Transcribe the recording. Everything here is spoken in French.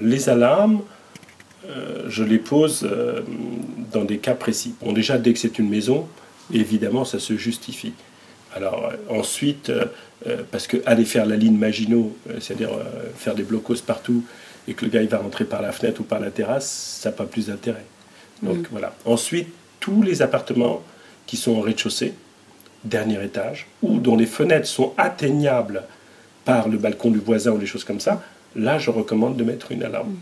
les alarmes, euh, je les pose euh, dans des cas précis. Bon, déjà, dès que c'est une maison, évidemment, ça se justifie. Alors euh, ensuite, parce que aller faire la ligne Maginot, c'est-à-dire faire des blocos partout, et que le gars il va rentrer par la fenêtre ou par la terrasse, ça n'a pas plus d'intérêt. Donc mm. voilà. Ensuite, tous les appartements qui sont au rez-de-chaussée, dernier étage, ou dont les fenêtres sont atteignables par le balcon du voisin ou des choses comme ça, là je recommande de mettre une alarme.